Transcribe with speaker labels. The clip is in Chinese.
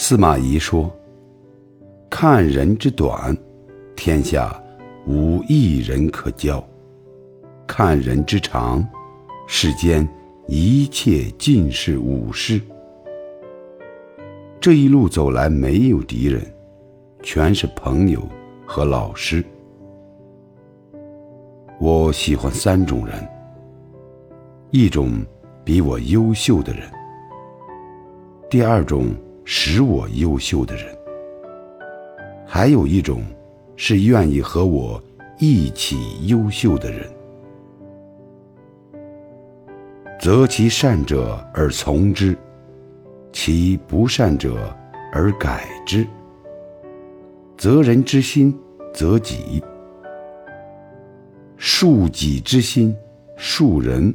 Speaker 1: 司马懿说：“看人之短，天下无一人可交；看人之长，世间一切尽是武士。”这一路走来，没有敌人，全是朋友和老师。我喜欢三种人：一种比我优秀的人；第二种使我优秀的人；还有一种是愿意和我一起优秀的人。择其善者而从之。其不善者而改之，择人之心，择己；恕己之心，恕人。